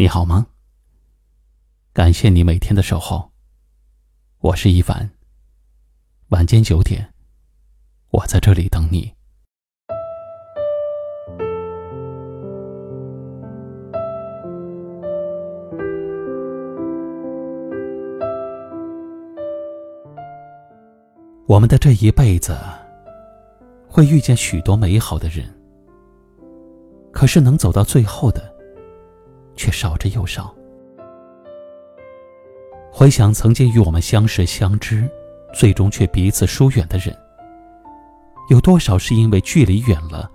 你好吗？感谢你每天的守候。我是一凡。晚间九点，我在这里等你。我们的这一辈子，会遇见许多美好的人，可是能走到最后的。却少之又少。回想曾经与我们相识相知，最终却彼此疏远的人，有多少是因为距离远了，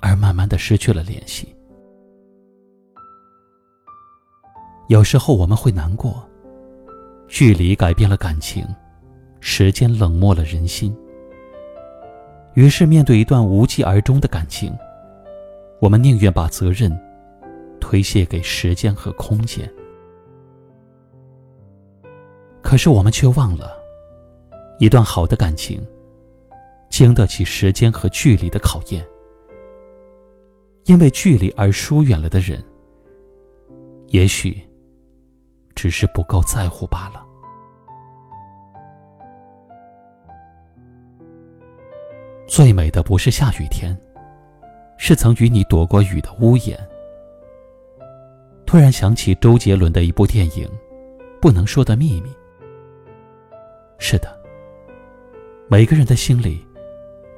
而慢慢的失去了联系？有时候我们会难过，距离改变了感情，时间冷漠了人心。于是面对一段无疾而终的感情，我们宁愿把责任。推卸给时间和空间，可是我们却忘了，一段好的感情，经得起时间和距离的考验。因为距离而疏远了的人，也许只是不够在乎罢了。最美的不是下雨天，是曾与你躲过雨的屋檐。突然想起周杰伦的一部电影《不能说的秘密》。是的，每个人的心里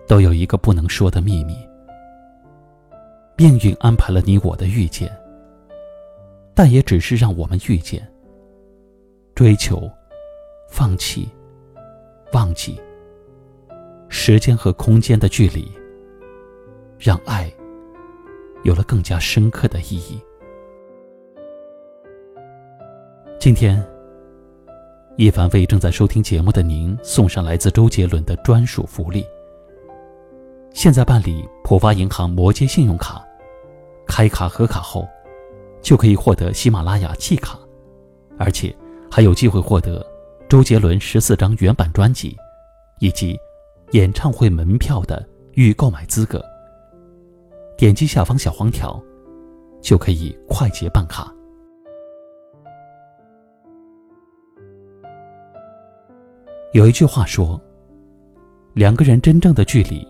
都有一个不能说的秘密。命运安排了你我的遇见，但也只是让我们遇见、追求、放弃、忘记。时间和空间的距离，让爱有了更加深刻的意义。今天，一凡为正在收听节目的您送上来自周杰伦的专属福利。现在办理浦发银行摩羯信用卡，开卡核卡后，就可以获得喜马拉雅季卡，而且还有机会获得周杰伦十四张原版专辑以及演唱会门票的预购买资格。点击下方小黄条，就可以快捷办卡。有一句话说：“两个人真正的距离，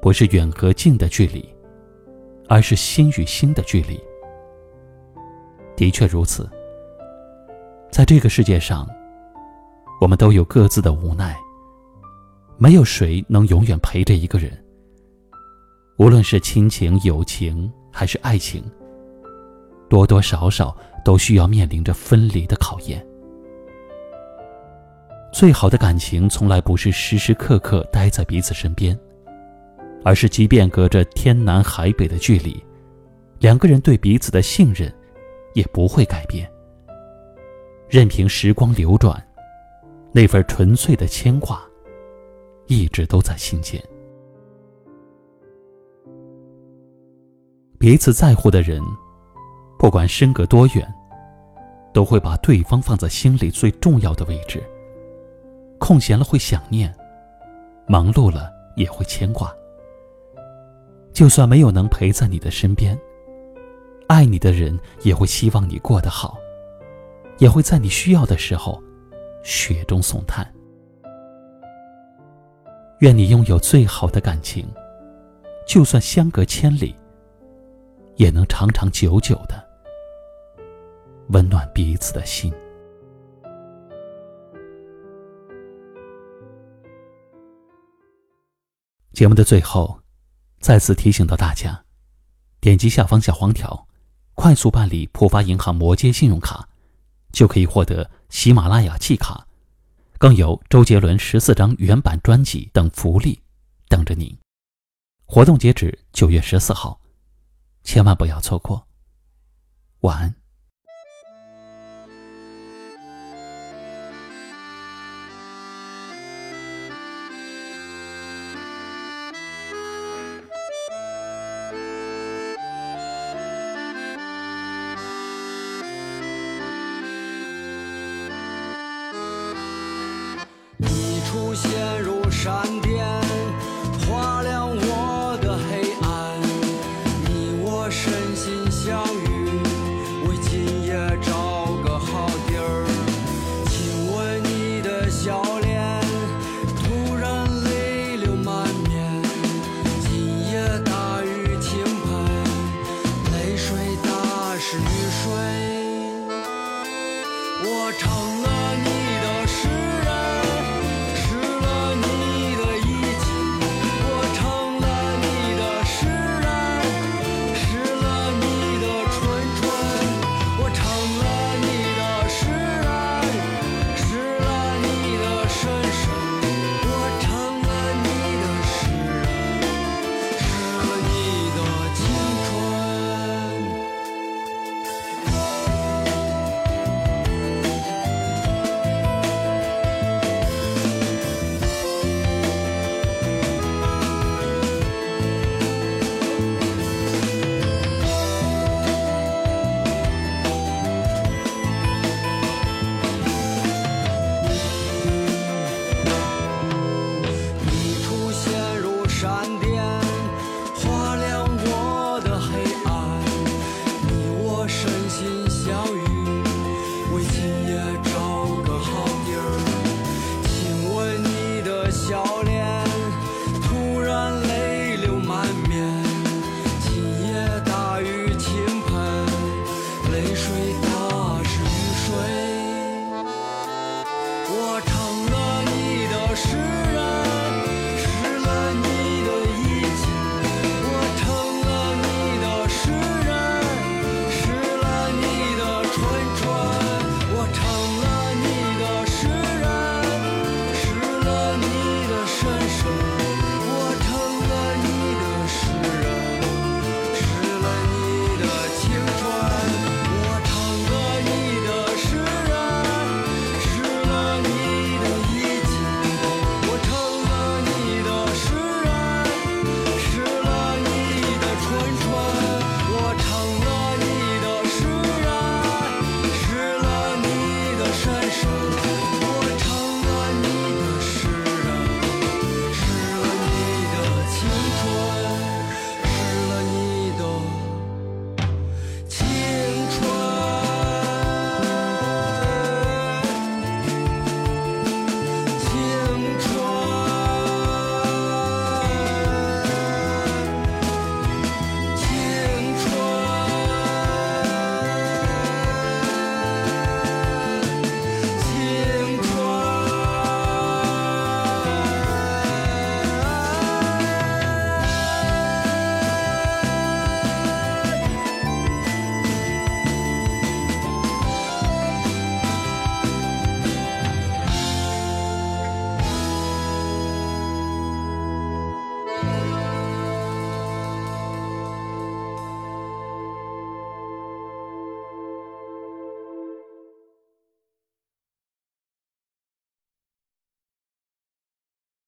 不是远和近的距离，而是心与心的距离。”的确如此。在这个世界上，我们都有各自的无奈，没有谁能永远陪着一个人。无论是亲情、友情还是爱情，多多少少都需要面临着分离的考验。最好的感情从来不是时时刻刻待在彼此身边，而是即便隔着天南海北的距离，两个人对彼此的信任也不会改变。任凭时光流转，那份纯粹的牵挂一直都在心间。彼此在乎的人，不管身隔多远，都会把对方放在心里最重要的位置。空闲了会想念，忙碌了也会牵挂。就算没有能陪在你的身边，爱你的人也会希望你过得好，也会在你需要的时候雪中送炭。愿你拥有最好的感情，就算相隔千里，也能长长久久的温暖彼此的心。节目的最后，再次提醒到大家：点击下方小黄条，快速办理浦发银行摩羯信用卡，就可以获得喜马拉雅季卡，更有周杰伦十四张原版专辑等福利等着您。活动截止九月十四号，千万不要错过。晚安。我成了。